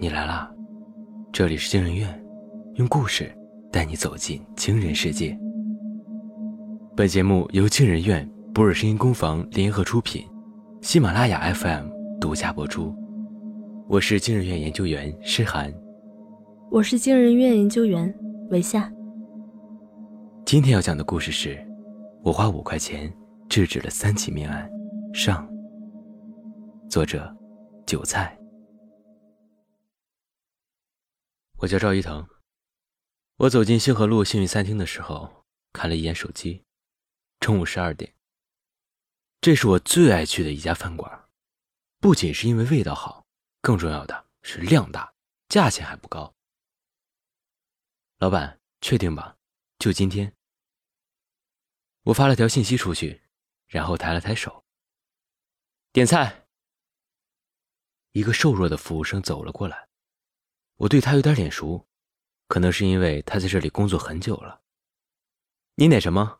你来啦！这里是惊人院，用故事带你走进惊人世界。本节目由惊人院、博尔声音工坊联合出品，喜马拉雅 FM 独家播出。我是惊人院研究员诗涵，我是惊人院研究员韦夏。今天要讲的故事是：我花五块钱制止了三起命案。上。作者：韭菜。我叫赵一腾。我走进星河路幸运餐厅的时候，看了一眼手机，中午十二点。这是我最爱去的一家饭馆，不仅是因为味道好，更重要的是量大，价钱还不高。老板，确定吧？就今天。我发了条信息出去，然后抬了抬手。点菜。一个瘦弱的服务生走了过来。我对他有点脸熟，可能是因为他在这里工作很久了。你点什么？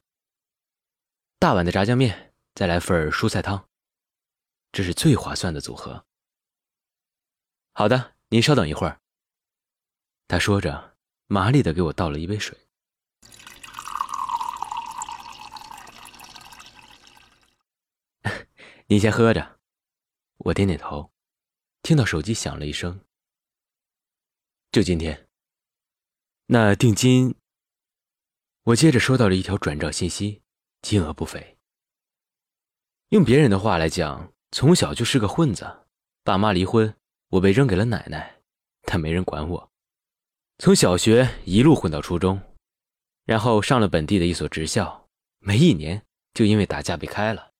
大碗的炸酱面，再来份蔬菜汤，这是最划算的组合。好的，您稍等一会儿。他说着，麻利的给我倒了一杯水。你先喝着。我点点头，听到手机响了一声。就今天。那定金？我接着收到了一条转账信息，金额不菲。用别人的话来讲，从小就是个混子，爸妈离婚，我被扔给了奶奶，但没人管我。从小学一路混到初中，然后上了本地的一所职校，没一年就因为打架被开了，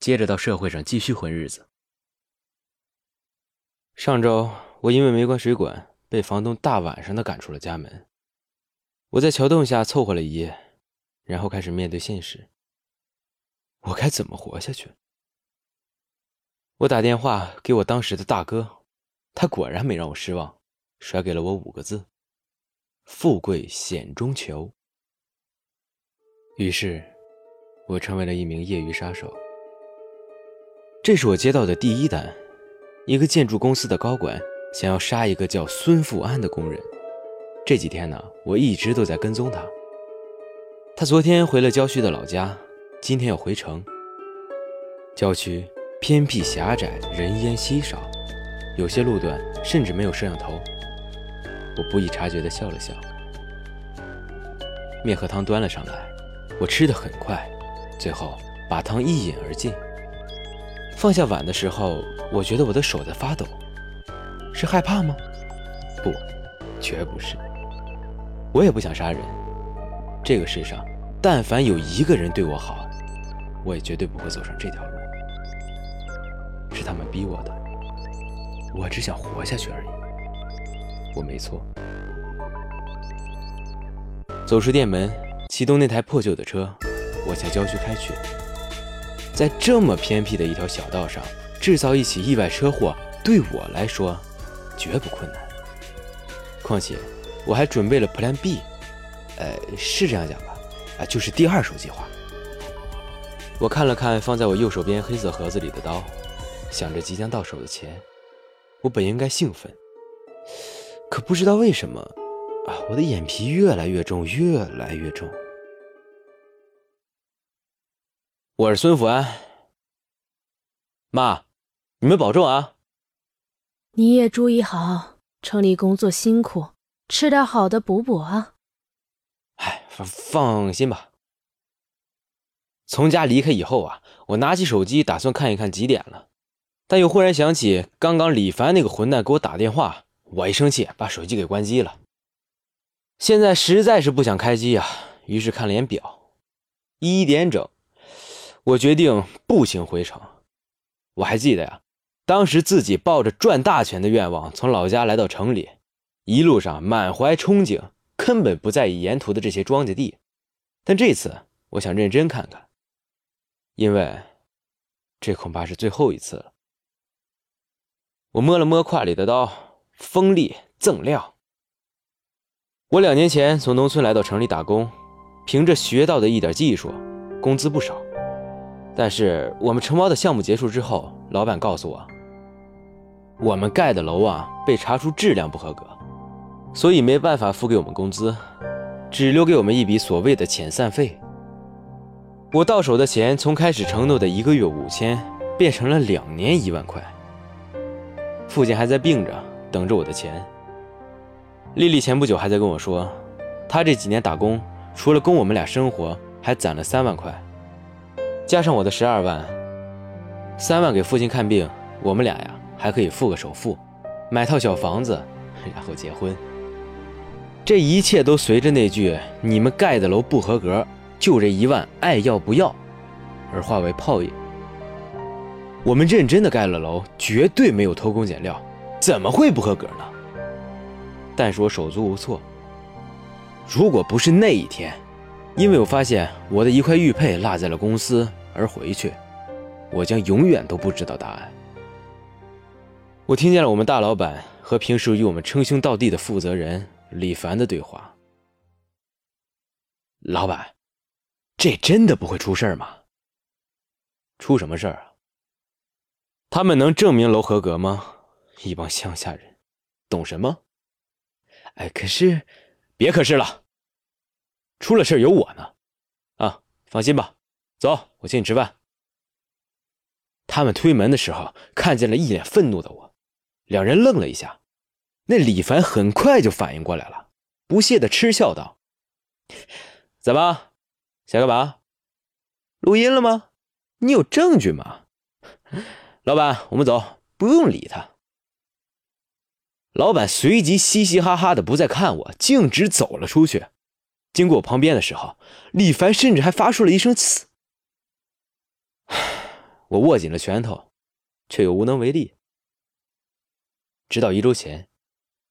接着到社会上继续混日子。上周我因为没关水管。被房东大晚上的赶出了家门，我在桥洞下凑合了一夜，然后开始面对现实。我该怎么活下去？我打电话给我当时的大哥，他果然没让我失望，甩给了我五个字：富贵险中求。于是，我成为了一名业余杀手。这是我接到的第一单，一个建筑公司的高管。想要杀一个叫孙富安的工人，这几天呢，我一直都在跟踪他。他昨天回了郊区的老家，今天要回城。郊区偏僻狭窄，人烟稀少，有些路段甚至没有摄像头。我不易察觉地笑了笑。面和汤端了上来，我吃得很快，最后把汤一饮而尽。放下碗的时候，我觉得我的手在发抖。是害怕吗？不，绝不是。我也不想杀人。这个世上，但凡有一个人对我好，我也绝对不会走上这条路。是他们逼我的。我只想活下去而已。我没错。走出店门，启动那台破旧的车，我向郊区开去。在这么偏僻的一条小道上，制造一起意外车祸，对我来说。绝不困难。况且，我还准备了 Plan B，呃，是这样讲吧？啊，就是第二手计划。我看了看放在我右手边黑色盒子里的刀，想着即将到手的钱，我本应该兴奋，可不知道为什么，啊，我的眼皮越来越重，越来越重。我是孙福安，妈，你们保重啊。你也注意好，城里工作辛苦，吃点好的补补啊。哎，放放心吧。从家离开以后啊，我拿起手机打算看一看几点了，但又忽然想起刚刚李凡那个混蛋给我打电话，我一生气把手机给关机了。现在实在是不想开机啊，于是看了眼表，一点整。我决定步行回城。我还记得呀。当时自己抱着赚大钱的愿望从老家来到城里，一路上满怀憧憬，根本不在意沿途的这些庄稼地。但这次我想认真看看，因为这恐怕是最后一次了。我摸了摸胯里的刀，锋利锃亮。我两年前从农村来到城里打工，凭着学到的一点技术，工资不少。但是我们承包的项目结束之后，老板告诉我。我们盖的楼啊被查出质量不合格，所以没办法付给我们工资，只留给我们一笔所谓的遣散费。我到手的钱从开始承诺的一个月五千，变成了两年一万块。父亲还在病着，等着我的钱。丽丽前不久还在跟我说，她这几年打工，除了供我们俩生活，还攒了三万块，加上我的十二万，三万给父亲看病，我们俩呀还可以付个首付，买套小房子，然后结婚。这一切都随着那句“你们盖的楼不合格，就这一万，爱要不要”而化为泡影。我们认真的盖了楼，绝对没有偷工减料，怎么会不合格呢？但是我手足无措。如果不是那一天，因为我发现我的一块玉佩落在了公司而回去，我将永远都不知道答案。我听见了我们大老板和平时与我们称兄道弟的负责人李凡的对话。老板，这真的不会出事吗？出什么事儿啊？他们能证明楼合格吗？一帮乡下人，懂什么？哎，可是，别可是了。出了事有我呢，啊，放心吧。走，我请你吃饭。他们推门的时候，看见了一脸愤怒的我，两人愣了一下。那李凡很快就反应过来了，不屑的嗤笑道：“怎么，想干嘛？录音了吗？你有证据吗？”老板，我们走，不用理他。老板随即嘻嘻哈哈的不再看我，径直走了出去。经过我旁边的时候，李凡甚至还发出了一声“呲”。我握紧了拳头，却又无能为力。直到一周前，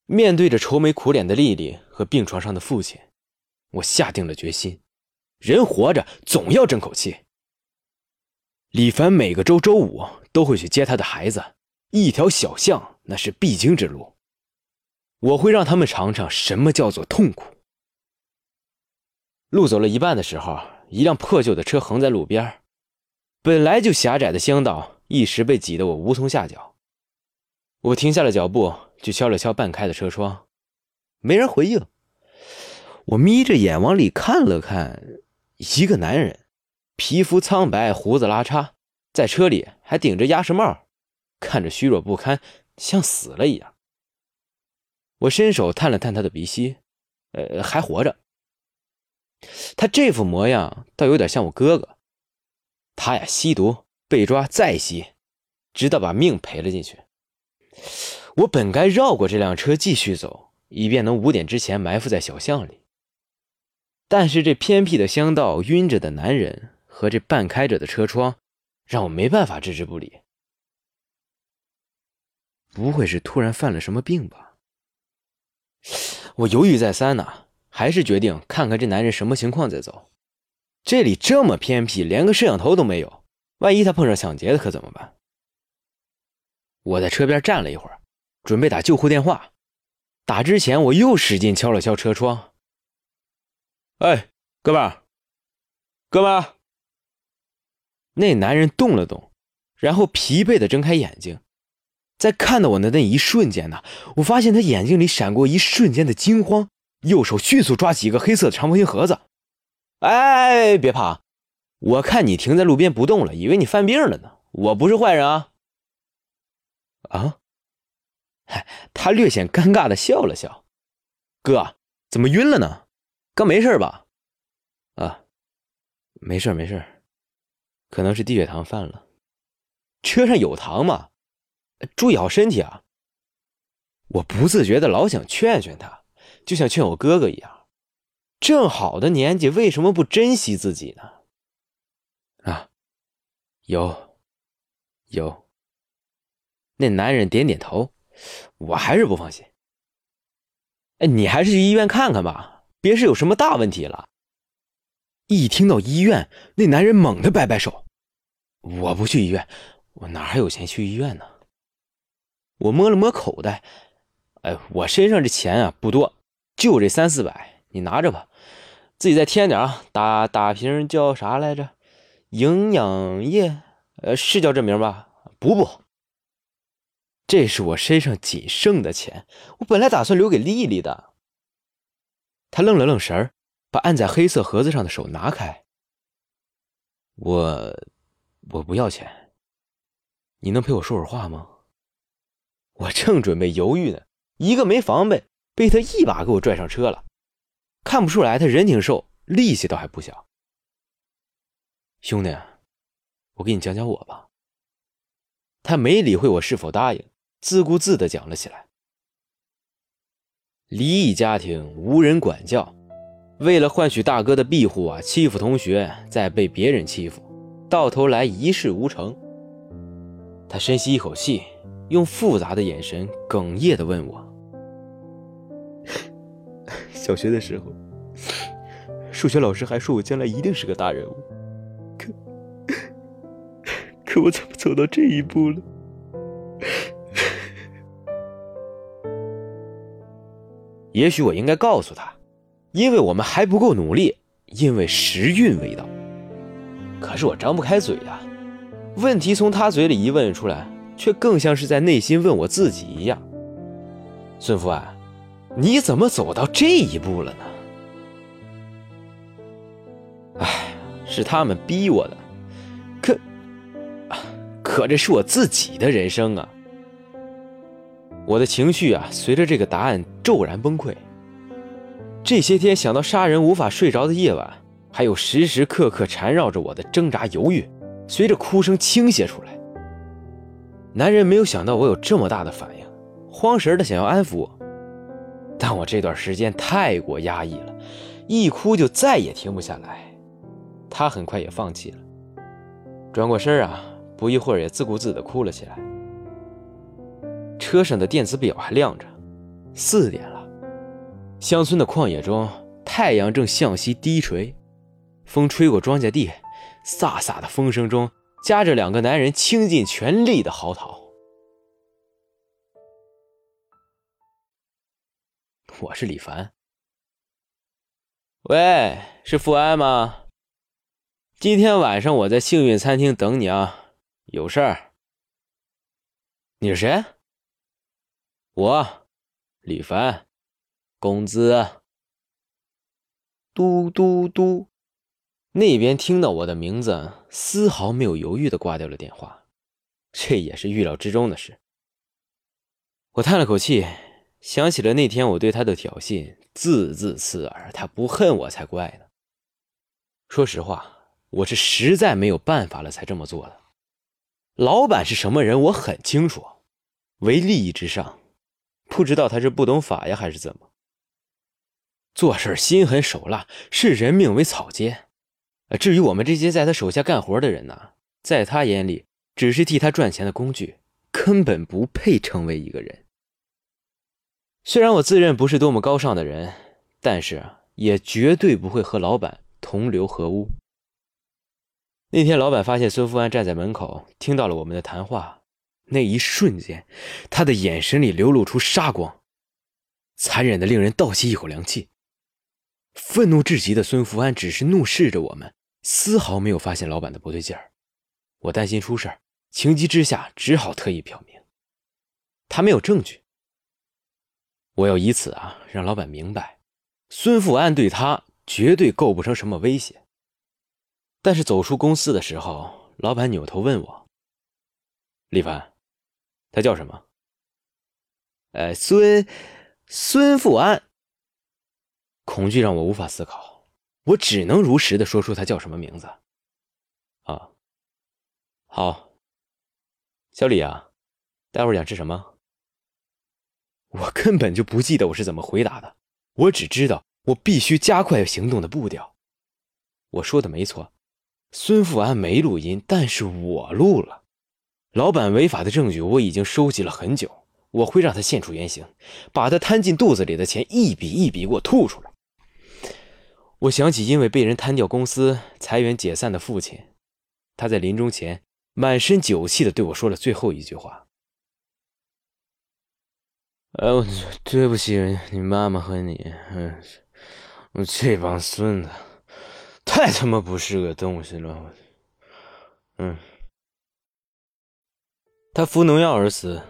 面对着愁眉苦脸的丽丽和病床上的父亲，我下定了决心：人活着总要争口气。李凡每个周周五都会去接他的孩子，一条小巷那是必经之路。我会让他们尝尝什么叫做痛苦。路走了一半的时候，一辆破旧的车横在路边，本来就狭窄的乡道一时被挤得我无从下脚。我停下了脚步，去敲了敲半开的车窗，没人回应。我眯着眼往里看了看，一个男人。皮肤苍白，胡子拉碴，在车里还顶着鸭舌帽，看着虚弱不堪，像死了一样。我伸手探了探他的鼻息，呃，还活着。他这副模样倒有点像我哥哥。他呀，吸毒被抓，再吸，直到把命赔了进去。我本该绕过这辆车继续走，以便能五点之前埋伏在小巷里。但是这偏僻的乡道，晕着的男人。和这半开着的车窗，让我没办法置之不理。不会是突然犯了什么病吧？我犹豫再三呢，还是决定看看这男人什么情况再走。这里这么偏僻，连个摄像头都没有，万一他碰上抢劫的可怎么办？我在车边站了一会儿，准备打救护电话。打之前，我又使劲敲了敲车窗。哎，哥们儿，哥们儿。那男人动了动，然后疲惫的睁开眼睛，在看到我的那一瞬间呢，我发现他眼睛里闪过一瞬间的惊慌，右手迅速抓起一个黑色的长方形盒子。哎，别怕，我看你停在路边不动了，以为你犯病了呢。我不是坏人啊。啊？嗨，他略显尴尬的笑了笑。哥，怎么晕了呢？刚没事吧？啊，没事没事。可能是低血糖犯了，车上有糖吗？注意好身体啊！我不自觉的老想劝劝他，就像劝我哥哥一样。正好的年纪，为什么不珍惜自己呢？啊，有，有。那男人点点头，我还是不放心。哎，你还是去医院看看吧，别是有什么大问题了。一听到医院，那男人猛地摆摆手：“我不去医院，我哪还有钱去医院呢？”我摸了摸口袋，哎，我身上这钱啊不多，就这三四百，你拿着吧，自己再添点啊。打打瓶叫啥来着？营养液？呃，是叫这名吧？补补。这是我身上仅剩的钱，我本来打算留给丽丽的。他愣了愣神儿，把按在黑色盒子上的手拿开。我，我不要钱。你能陪我说会儿话吗？我正准备犹豫呢，一个没防备，被他一把给我拽上车了。看不出来，他人挺瘦，力气倒还不小。兄弟，我给你讲讲我吧。他没理会我是否答应，自顾自的讲了起来。离异家庭无人管教，为了换取大哥的庇护啊，欺负同学，再被别人欺负，到头来一事无成。他深吸一口气，用复杂的眼神哽咽的问我：“小学的时候，数学老师还说我将来一定是个大人物。”可我怎么走到这一步了？也许我应该告诉他，因为我们还不够努力，因为时运未到。可是我张不开嘴呀，问题从他嘴里一问出来，却更像是在内心问我自己一样。孙福安，你怎么走到这一步了呢？哎，是他们逼我的。可可这是我自己的人生啊！我的情绪啊，随着这个答案骤然崩溃。这些天想到杀人无法睡着的夜晚，还有时时刻刻缠绕着我的挣扎犹豫，随着哭声倾泻出来。男人没有想到我有这么大的反应，慌神的想要安抚我，但我这段时间太过压抑了，一哭就再也停不下来。他很快也放弃了，转过身啊。不一会儿，也自顾自地哭了起来。车上的电子表还亮着，四点了。乡村的旷野中，太阳正向西低垂，风吹过庄稼地，飒飒的风声中夹着两个男人倾尽全力的嚎啕。我是李凡，喂，是富安吗？今天晚上我在幸运餐厅等你啊。有事儿？你是谁？我，李凡，工资。嘟嘟嘟，那边听到我的名字，丝毫没有犹豫的挂掉了电话，这也是预料之中的事。我叹了口气，想起了那天我对他的挑衅，字字刺耳，他不恨我才怪呢。说实话，我是实在没有办法了才这么做的。老板是什么人，我很清楚，唯利益至上，不知道他是不懂法呀，还是怎么？做事心狠手辣，视人命为草芥。至于我们这些在他手下干活的人呢，在他眼里只是替他赚钱的工具，根本不配成为一个人。虽然我自认不是多么高尚的人，但是也绝对不会和老板同流合污。那天，老板发现孙富安站在门口，听到了我们的谈话。那一瞬间，他的眼神里流露出杀光，残忍的令人倒吸一口凉气。愤怒至极的孙福安只是怒视着我们，丝毫没有发现老板的不对劲儿。我担心出事情急之下只好特意表明，他没有证据。我要以此啊，让老板明白，孙富安对他绝对构不成什么威胁。但是走出公司的时候，老板扭头问我：“李凡，他叫什么？”“呃，孙孙富安。”恐惧让我无法思考，我只能如实的说出他叫什么名字。啊，好，小李啊，待会儿想吃什么？我根本就不记得我是怎么回答的，我只知道我必须加快行动的步调。我说的没错。孙富安没录音，但是我录了。老板违法的证据我已经收集了很久，我会让他现出原形，把他摊进肚子里的钱一笔一笔给我吐出来。我想起因为被人摊掉公司、裁员解散的父亲，他在临终前满身酒气的对我说了最后一句话：“哎，我对不起你妈妈和你，嗯，我这帮孙子。”太他妈不是个东西了！嗯，他服农药而死，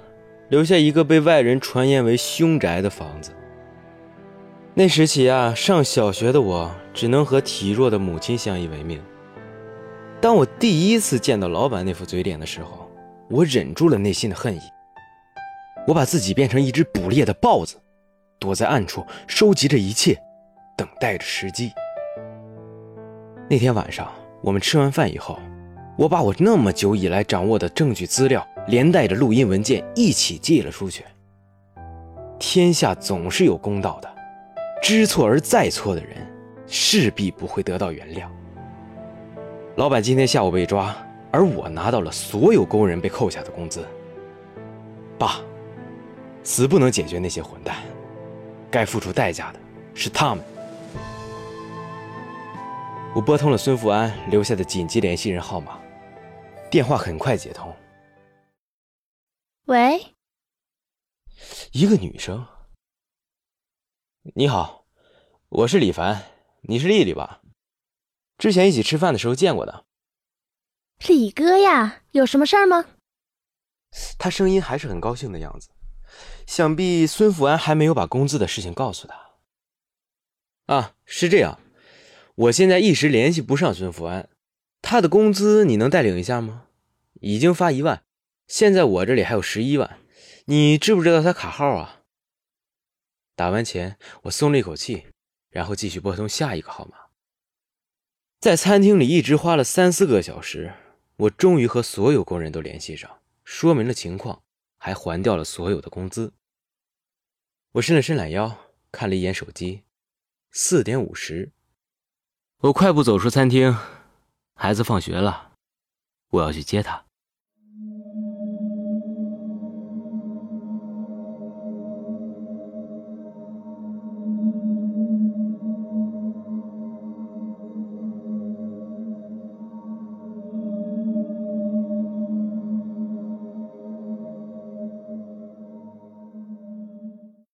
留下一个被外人传言为凶宅的房子。那时起啊，上小学的我只能和体弱的母亲相依为命。当我第一次见到老板那副嘴脸的时候，我忍住了内心的恨意。我把自己变成一只捕猎的豹子，躲在暗处收集着一切，等待着时机。那天晚上，我们吃完饭以后，我把我那么久以来掌握的证据资料，连带着录音文件一起寄了出去。天下总是有公道的。知错而再错的人，势必不会得到原谅。老板今天下午被抓，而我拿到了所有工人被扣下的工资。爸，死不能解决那些混蛋，该付出代价的是他们。我拨通了孙富安留下的紧急联系人号码，电话很快接通。喂，一个女生。你好，我是李凡，你是丽丽吧？之前一起吃饭的时候见过的。李哥呀，有什么事儿吗？他声音还是很高兴的样子，想必孙福安还没有把工资的事情告诉他。啊，是这样，我现在一时联系不上孙福安，他的工资你能代领一下吗？已经发一万，现在我这里还有十一万，你知不知道他卡号啊？打完钱，我松了一口气，然后继续拨通下一个号码。在餐厅里一直花了三四个小时，我终于和所有工人都联系上，说明了情况，还还掉了所有的工资。我伸了伸懒腰，看了一眼手机，四点五十。我快步走出餐厅，孩子放学了，我要去接他。